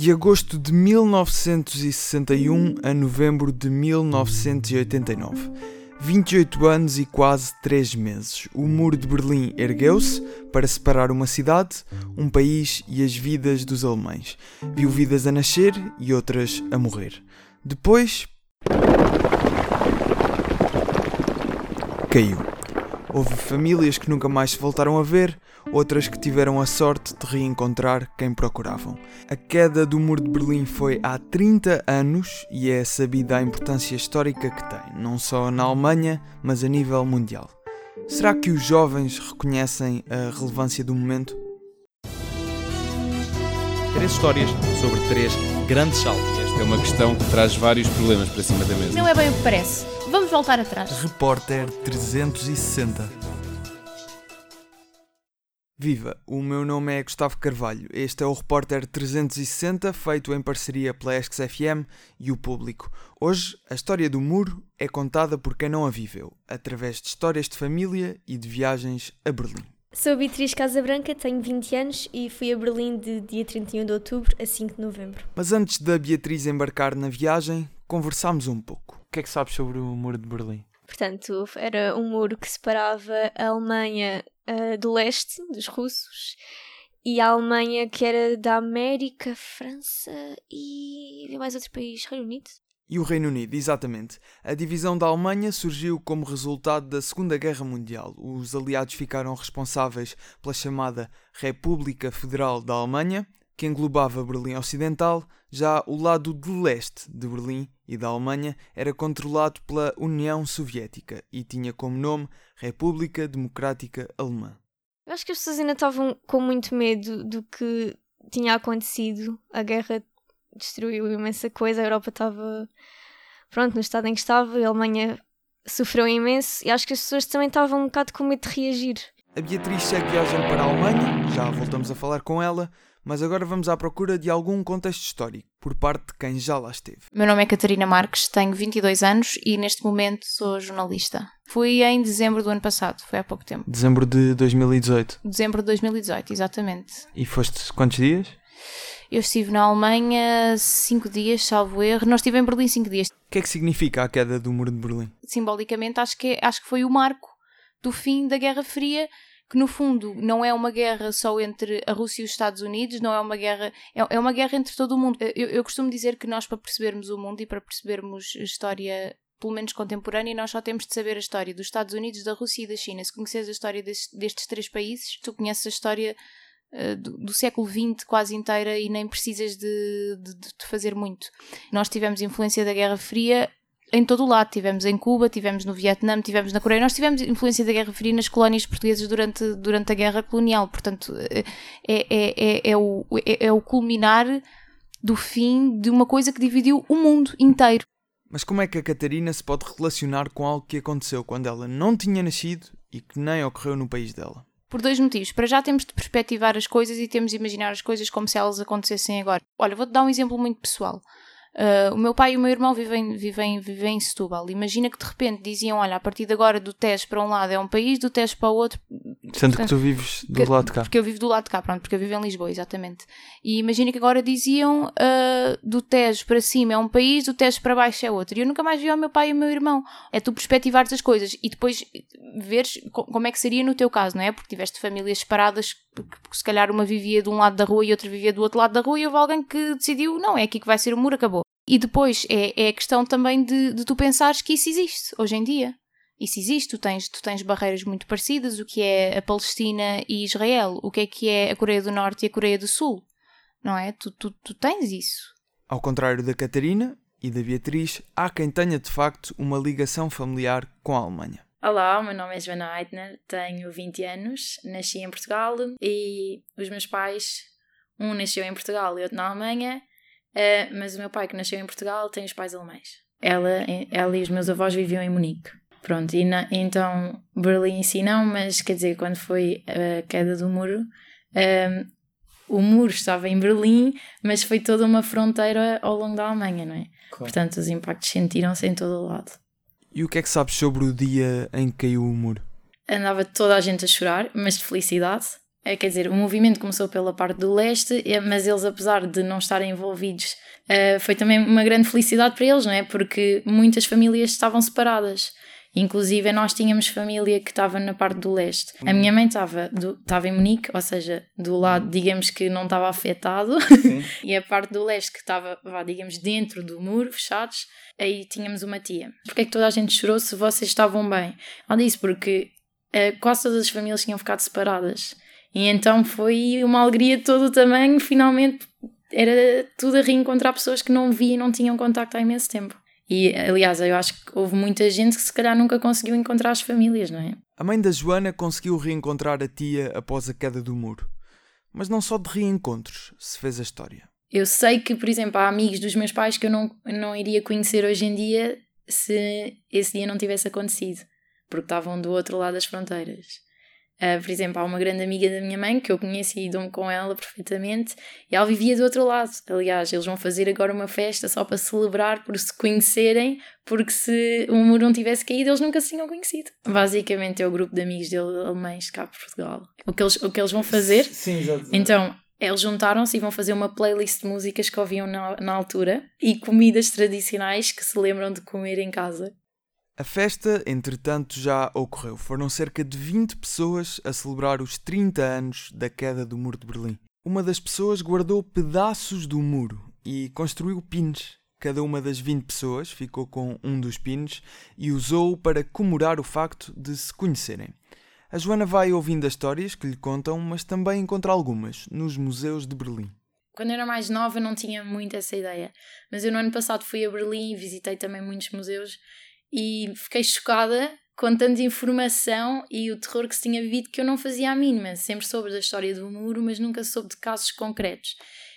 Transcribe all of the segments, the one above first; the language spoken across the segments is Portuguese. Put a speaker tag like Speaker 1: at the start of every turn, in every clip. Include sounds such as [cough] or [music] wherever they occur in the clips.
Speaker 1: De agosto de 1961 a novembro de 1989. 28 anos e quase 3 meses. O muro de Berlim ergueu-se para separar uma cidade, um país e as vidas dos alemães. Viu vidas a nascer e outras a morrer. Depois. caiu. Houve famílias que nunca mais se voltaram a ver, outras que tiveram a sorte de reencontrar quem procuravam. A queda do Muro de Berlim foi há 30 anos e é sabida a importância histórica que tem, não só na Alemanha, mas a nível mundial. Será que os jovens reconhecem a relevância do momento?
Speaker 2: Três histórias sobre três grandes saltos.
Speaker 3: Esta é uma questão que traz vários problemas para cima da mesa.
Speaker 4: Não é bem o que parece. Vamos voltar atrás.
Speaker 1: Repórter 360 Viva, o meu nome é Gustavo Carvalho. Este é o Repórter 360, feito em parceria pela Esques FM e o público. Hoje, a história do muro é contada por quem não a viveu, através de histórias de família e de viagens a Berlim.
Speaker 5: Sou Beatriz Casabranca, tenho 20 anos e fui a Berlim de dia 31 de outubro a 5 de novembro.
Speaker 1: Mas antes da Beatriz embarcar na viagem, conversámos um pouco. O que é que sabes sobre o Muro de Berlim?
Speaker 5: Portanto, era um muro que separava a Alemanha uh, do leste, dos russos, e a Alemanha que era da América, França e mais outro país, Reino Unido.
Speaker 1: E o Reino Unido, exatamente. A divisão da Alemanha surgiu como resultado da Segunda Guerra Mundial. Os aliados ficaram responsáveis pela chamada República Federal da Alemanha, que englobava Berlim Ocidental, já o lado de leste de Berlim e da Alemanha era controlado pela União Soviética e tinha como nome República Democrática Alemã.
Speaker 5: Eu acho que as pessoas ainda estavam com muito medo do que tinha acontecido. A guerra destruiu imensa coisa, a Europa estava pronto no estado em que estava, a Alemanha sofreu imenso e acho que as pessoas também estavam um bocado com medo de reagir.
Speaker 1: A Beatriz segue viagem para a Alemanha, já voltamos a falar com ela, mas agora vamos à procura de algum contexto histórico, por parte de quem já lá esteve.
Speaker 4: Meu nome é Catarina Marques, tenho 22 anos e neste momento sou jornalista. Fui em dezembro do ano passado, foi há pouco tempo.
Speaker 1: Dezembro de 2018?
Speaker 4: Dezembro de 2018, exatamente.
Speaker 1: E foste quantos dias?
Speaker 4: Eu estive na Alemanha cinco dias, salvo erro. Nós estive em Berlim cinco dias. O
Speaker 1: que é que significa a queda do Muro de Berlim?
Speaker 4: Simbolicamente, acho que, acho que foi o marco do fim da Guerra Fria que no fundo não é uma guerra só entre a Rússia e os Estados Unidos, não é uma guerra, é, é uma guerra entre todo o mundo. Eu, eu costumo dizer que nós, para percebermos o mundo e para percebermos a história pelo menos contemporânea, nós só temos de saber a história dos Estados Unidos, da Rússia e da China. Se conheces a história destes, destes três países, tu conheces a história uh, do, do, século XX quase inteira e nem precisas de, de, de, fazer muito. Nós tivemos influência da Guerra Fria em todo o lado. Tivemos em Cuba, tivemos no Vietnã, tivemos na Coreia. Nós tivemos influência da Guerra Fria nas colónias portuguesas durante, durante a Guerra Colonial. Portanto, é, é, é, é, o, é, é o culminar do fim de uma coisa que dividiu o mundo inteiro.
Speaker 1: Mas como é que a Catarina se pode relacionar com algo que aconteceu quando ela não tinha nascido e que nem ocorreu no país dela?
Speaker 4: Por dois motivos. Para já temos de perspectivar as coisas e temos de imaginar as coisas como se elas acontecessem agora. Olha, vou-te dar um exemplo muito pessoal. Uh, o meu pai e o meu irmão vivem, vivem, vivem em Setúbal. Imagina que de repente diziam: Olha, a partir de agora do Tejo para um lado é um país, do Tejo para o outro.
Speaker 1: Sendo portanto, que tu vives do que, lado de cá.
Speaker 4: Porque eu vivo do lado de cá, pronto, porque eu vivo em Lisboa, exatamente. E imagina que agora diziam: uh, do Tejo para cima é um país, do Tejo para baixo é outro. E eu nunca mais vi o meu pai e o meu irmão. É tu perspectivares as coisas e depois veres como é que seria no teu caso, não é? Porque tiveste famílias separadas, porque se calhar uma vivia de um lado da rua e outra vivia do outro lado da rua e houve alguém que decidiu: Não, é aqui que vai ser o muro, acabou. E depois é, é a questão também de, de tu pensares que isso existe hoje em dia. Isso existe, tu tens, tu tens barreiras muito parecidas, o que é a Palestina e Israel, o que é que é a Coreia do Norte e a Coreia do Sul, não é? Tu, tu, tu tens isso.
Speaker 1: Ao contrário da Catarina e da Beatriz, há quem tenha de facto uma ligação familiar com a Alemanha.
Speaker 6: Olá, o meu nome é Joana Eitner, tenho 20 anos, nasci em Portugal e os meus pais, um nasceu em Portugal e outro na Alemanha, Uh, mas o meu pai, que nasceu em Portugal, tem os pais alemães. Ela, ela e os meus avós viviam em Munique. Pronto, e na, então Berlim em si não, mas quer dizer, quando foi a queda do muro, um, o muro estava em Berlim, mas foi toda uma fronteira ao longo da Alemanha, não é? Claro. Portanto, os impactos sentiram-se em todo o lado.
Speaker 1: E o que é que sabes sobre o dia em que caiu o muro?
Speaker 6: Andava toda a gente a chorar, mas de felicidade. é, quer dizer, o movimento começou pela parte do leste, é, mas eles, apesar de não estarem envolvidos, uh, foi também uma grande felicidade para eles, não é? Porque muitas famílias estavam separadas. Inclusive, nós tínhamos família que estava na parte do leste. A minha mãe estava, estava em Munique, ou seja, do lado, digamos que não estava afetado, [laughs] e a parte do leste que estava, digamos, dentro do muro, fechados, aí tínhamos uma tia. Porquê é que toda a gente chorou se vocês estavam bem? Ela disse porque uh, quase todas as famílias tinham ficado separadas. E então foi uma alegria de todo o tamanho, finalmente era tudo a reencontrar pessoas que não via e não tinham contacto há imenso tempo. E, aliás, eu acho que houve muita gente que se calhar nunca conseguiu encontrar as famílias, não é?
Speaker 1: A mãe da Joana conseguiu reencontrar a tia após a queda do muro. Mas não só de reencontros se fez a história.
Speaker 6: Eu sei que, por exemplo, há amigos dos meus pais que eu não, não iria conhecer hoje em dia se esse dia não tivesse acontecido, porque estavam do outro lado das fronteiras. Uh, por exemplo, há uma grande amiga da minha mãe que eu conheci e dou-me com ela perfeitamente e ela vivia do outro lado. Aliás, eles vão fazer agora uma festa só para celebrar por se conhecerem, porque se o muro não tivesse caído, eles nunca se tinham conhecido. Basicamente é o grupo de amigos dele alemães cá por Portugal. O que eles, o que eles vão fazer.
Speaker 1: Sim, exato.
Speaker 6: Então, eles juntaram-se e vão fazer uma playlist de músicas que ouviam na, na altura e comidas tradicionais que se lembram de comer em casa.
Speaker 1: A festa, entretanto, já ocorreu. Foram cerca de 20 pessoas a celebrar os 30 anos da queda do Muro de Berlim. Uma das pessoas guardou pedaços do muro e construiu pins. Cada uma das 20 pessoas ficou com um dos pins e usou-o para comemorar o facto de se conhecerem. A Joana vai ouvindo as histórias que lhe contam, mas também encontra algumas nos museus de Berlim.
Speaker 6: Quando eu era mais nova não tinha muito essa ideia, mas eu no ano passado fui a Berlim e visitei também muitos museus e fiquei chocada com tanta informação e o terror que se tinha vivido que eu não fazia a mínima. Sempre soube da história do muro, mas nunca soube de casos concretos.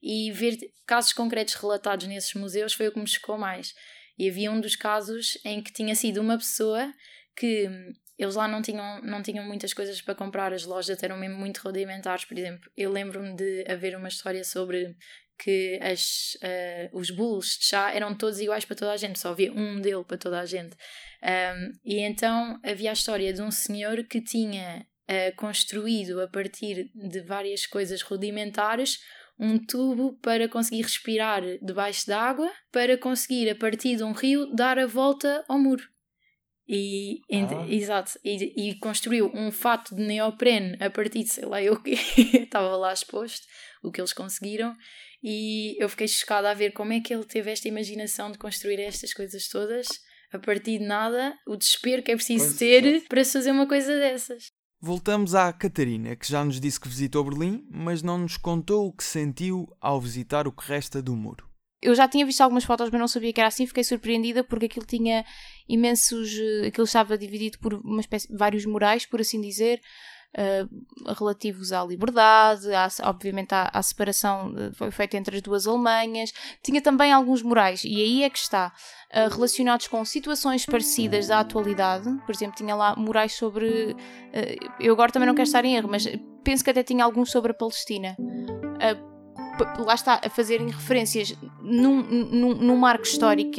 Speaker 6: E ver casos concretos relatados nesses museus foi o que me chocou mais. E havia um dos casos em que tinha sido uma pessoa que eles lá não tinham, não tinham muitas coisas para comprar, as lojas eram mesmo muito rudimentares. Por exemplo, eu lembro-me de haver uma história sobre que as, uh, os bolos de chá eram todos iguais para toda a gente, só havia um modelo para toda a gente. Um, e então havia a história de um senhor que tinha uh, construído a partir de várias coisas rudimentares um tubo para conseguir respirar debaixo d'água, para conseguir, a partir de um rio, dar a volta ao muro. E, ah. exato, e, e, construiu um fato de neoprene a partir de sei lá eu que [laughs] estava lá exposto, o que eles conseguiram, e eu fiquei chocada a ver como é que ele teve esta imaginação de construir estas coisas todas a partir de nada, o desespero que é preciso pois ter é. para se fazer uma coisa dessas.
Speaker 1: Voltamos à Catarina, que já nos disse que visitou Berlim, mas não nos contou o que sentiu ao visitar o que resta do muro.
Speaker 4: Eu já tinha visto algumas fotos, mas não sabia que era assim. Fiquei surpreendida porque aquilo tinha imensos. Eh, aquilo estava dividido por uma espécie, vários murais, por assim dizer uh, relativos à liberdade, à, obviamente à, à, separação foi feita entre as duas Alemanhas. Tinha também alguns morais, e aí é que está, uh, relacionados com situações parecidas da atualidade. Por exemplo, tinha lá morais sobre. Eu agora também não quero estar em erro, mas penso que até tinha alguns sobre a Palestina lá está, a fazerem referências num, num, num marco histórico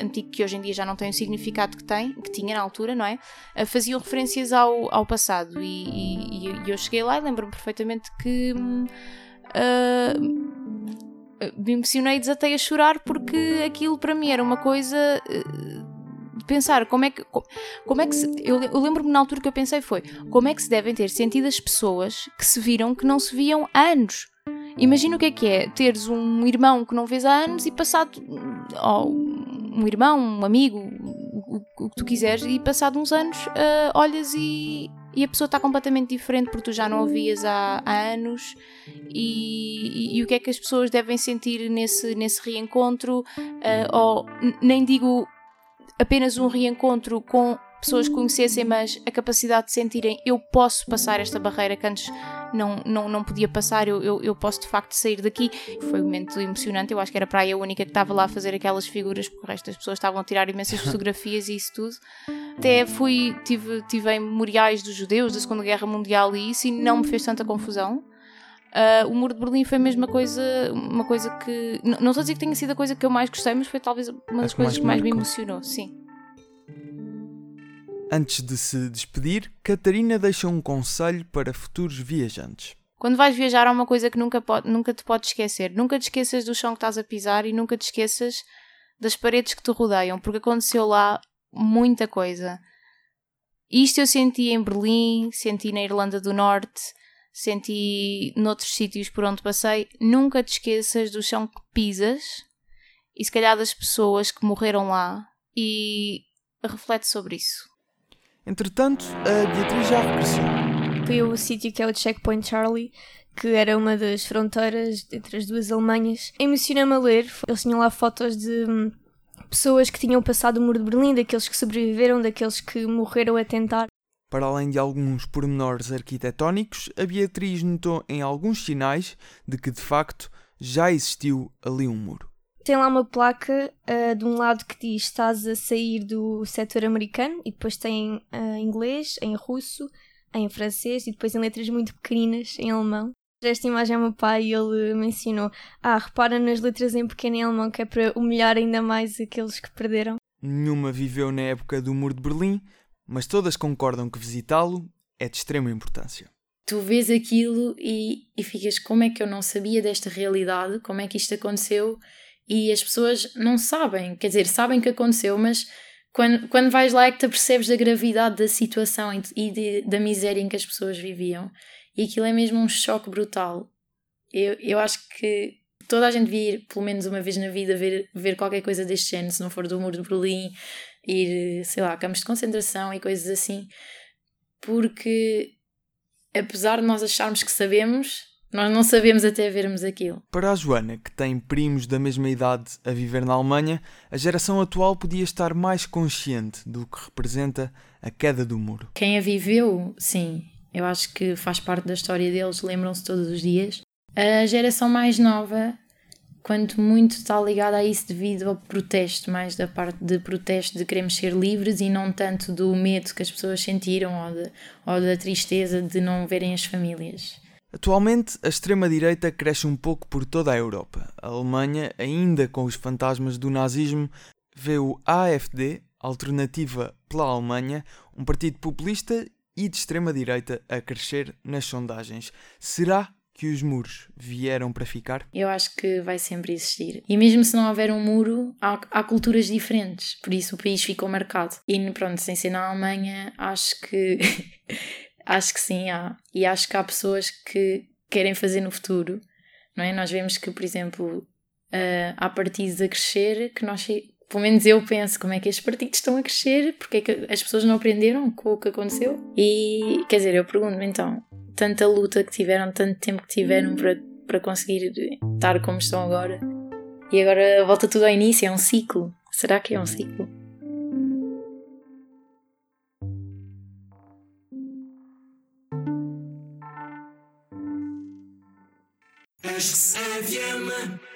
Speaker 4: antigo que hoje em dia já não tem o significado que tem, que tinha na altura, não é? Uh, faziam referências ao, ao passado e, e, e eu cheguei lá e lembro-me perfeitamente que uh, me emocionei e desatei a chorar porque aquilo para mim era uma coisa de pensar como é que como é que se, eu, eu lembro-me na altura que eu pensei foi como é que se devem ter sentido as pessoas que se viram que não se viam há anos Imagina o que é que é teres um irmão que não vês há anos e passado. Oh, um irmão, um amigo, o, o, que tu quiseres, e passado uns anos uh, olhas e, e a pessoa está completamente diferente porque tu já não a vias há, há anos. E, e, e, o que é que as pessoas devem sentir nesse, nesse reencontro? Uh, ou nem digo apenas um reencontro com pessoas que conhecessem, mas a capacidade de sentirem eu posso passar esta barreira que antes não, não, não podia passar, eu, eu, eu posso de facto sair daqui. Foi um momento emocionante, eu acho que era para aí a única que estava lá a fazer aquelas figuras, porque o resto das pessoas estavam a tirar imensas [laughs] fotografias e isso tudo. Até fui, tive, tive em memoriais dos judeus da Segunda Guerra Mundial e isso, e não me fez tanta confusão. Uh, o Muro de Berlim foi a mesma coisa, uma coisa que. Não, não estou a dizer que tenha sido a coisa que eu mais gostei, mas foi talvez uma das coisas que mais me emocionou, sim.
Speaker 1: Antes de se despedir, Catarina deixa um conselho para futuros viajantes.
Speaker 4: Quando vais viajar há uma coisa que nunca, pode, nunca te podes esquecer. Nunca te esqueças do chão que estás a pisar e nunca te esqueças das paredes que te rodeiam, porque aconteceu lá muita coisa. Isto eu senti em Berlim, senti na Irlanda do Norte, senti noutros sítios por onde passei. Nunca te esqueças do chão que pisas e se calhar das pessoas que morreram lá e reflete sobre isso.
Speaker 1: Entretanto, a Beatriz já regressou.
Speaker 5: Foi o sítio que é o Checkpoint Charlie, que era uma das fronteiras entre as duas Alemanhas. Emociona-me a ler, eles tinham lá fotos de hum, pessoas que tinham passado o muro de Berlim, daqueles que sobreviveram, daqueles que morreram a tentar.
Speaker 1: Para além de alguns pormenores arquitetónicos, a Beatriz notou em alguns sinais de que de facto já existiu ali um muro.
Speaker 5: Tem lá uma placa uh, de um lado que diz estás a sair do setor americano e depois tem uh, em inglês, em russo, em francês e depois em letras muito pequeninas em alemão. Esta imagem é meu pai e ele mencionou: Ah, repara nas letras em pequeno em alemão que é para humilhar ainda mais aqueles que perderam.
Speaker 1: Nenhuma viveu na época do Muro de Berlim, mas todas concordam que visitá-lo é de extrema importância.
Speaker 6: Tu vês aquilo e, e ficas: como é que eu não sabia desta realidade? Como é que isto aconteceu? E as pessoas não sabem, quer dizer, sabem que aconteceu, mas quando, quando vais lá é que te percebes da gravidade da situação e, de, da miséria em que as pessoas viviam. E aquilo é mesmo um choque brutal. Eu, eu acho que toda a gente devia ir, pelo menos uma vez na vida, ver, ver qualquer coisa deste género, se não for do Muro de Berlim, ir, sei lá, campos de concentração e coisas assim, porque apesar de nós acharmos que sabemos, nós não sabemos até vermos aquilo.
Speaker 1: Para a Joana, que tem primos da mesma idade a viver na Alemanha, a geração atual podia estar mais consciente do que representa a queda do muro.
Speaker 6: Quem a viveu, sim, eu acho que faz parte da história deles, lembram-se todos os dias. A geração mais nova, quanto muito está ligada a isso devido ao protesto, mais da parte de protesto de queremos ser livres e não tanto do medo que as pessoas sentiram ou, de, ou da tristeza de não verem as famílias.
Speaker 1: Atualmente, a extrema-direita cresce um pouco por toda a Europa. A Alemanha, ainda com os fantasmas do nazismo, vê o AFD, Alternativa pela Alemanha, um partido populista e de extrema-direita a crescer nas sondagens. Será que os muros vieram para ficar?
Speaker 6: Eu acho que vai sempre existir. E mesmo se não houver um muro, há, há culturas diferentes. Por isso o país ficou marcado. E pronto, sem ser na Alemanha, acho que [laughs] Acho que sim, há. E acho que há pessoas que querem fazer no futuro, não é? Nós vemos que, por exemplo, uh, há partidos a crescer que nós, pelo menos eu penso, como é que estes partidos estão a crescer, porque é que as pessoas não aprenderam com o que aconteceu? E, quer dizer, eu pergunto-me então, tanta luta que tiveram, tanto tempo que tiveram para, para conseguir estar como estão agora, e agora volta tudo ao início, é um ciclo. Será que é um ciclo?
Speaker 7: Acho que FM.